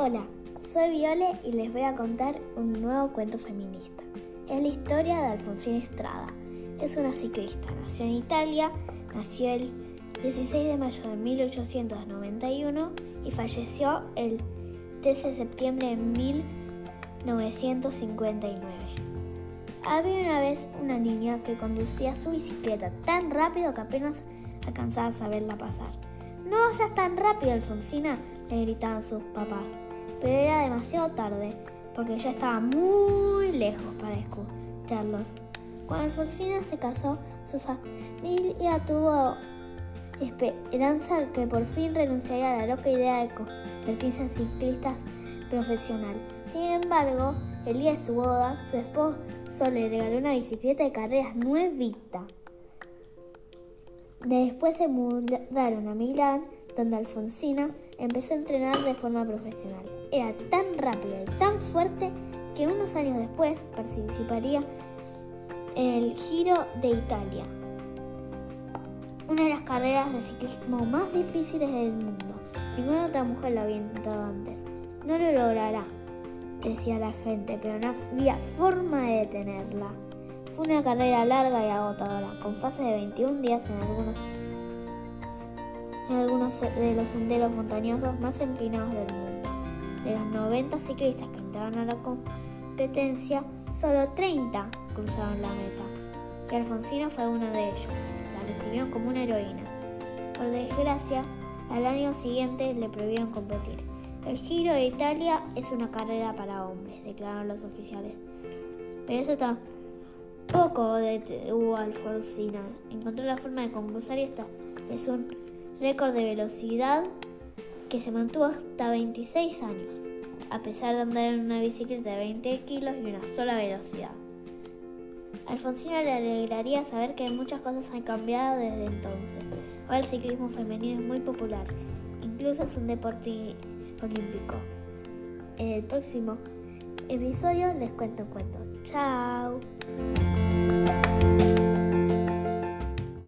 Hola, soy Viole y les voy a contar un nuevo cuento feminista. Es la historia de Alfonsina Estrada. Es una ciclista, nació en Italia, nació el 16 de mayo de 1891 y falleció el 13 de septiembre de 1959. Había una vez una niña que conducía su bicicleta tan rápido que apenas alcanzaba a saberla pasar. No vayas tan rápido, Alfonsina, le gritaban sus papás, pero era demasiado tarde porque ya estaba muy lejos para escucharlos. Cuando Alfonsina se casó, su familia tuvo esperanza que por fin renunciaría a la loca idea de convertirse en ciclistas profesional. Sin embargo, el día de su boda, su esposo le regaló una bicicleta de carreras nuevita. Después se mudaron a Milán, donde Alfonsina empezó a entrenar de forma profesional. Era tan rápida y tan fuerte que unos años después participaría en el Giro de Italia, una de las carreras de ciclismo más difíciles del mundo. Ninguna otra mujer lo había intentado antes. No lo logrará, decía la gente, pero no había forma de detenerla. Fue una carrera larga y agotadora, con fases de 21 días en algunos, en algunos de los senderos montañosos más empinados del mundo. De los 90 ciclistas que entraron a la competencia, solo 30 cruzaron la meta. Y Alfonsina fue uno de ellos. La recibieron como una heroína. Por desgracia, al año siguiente le prohibieron competir. El Giro de Italia es una carrera para hombres, declararon los oficiales. Pero eso tampoco detuvo a Alfonsina. Encontró la forma de concursar y esta es un récord de velocidad que se mantuvo hasta 26 años, a pesar de andar en una bicicleta de 20 kilos y una sola velocidad. Alfonsina le alegraría saber que muchas cosas han cambiado desde entonces. Ahora el ciclismo femenino es muy popular, incluso es un deporte olímpico. En el próximo episodio les cuento un cuento. ¡Chao!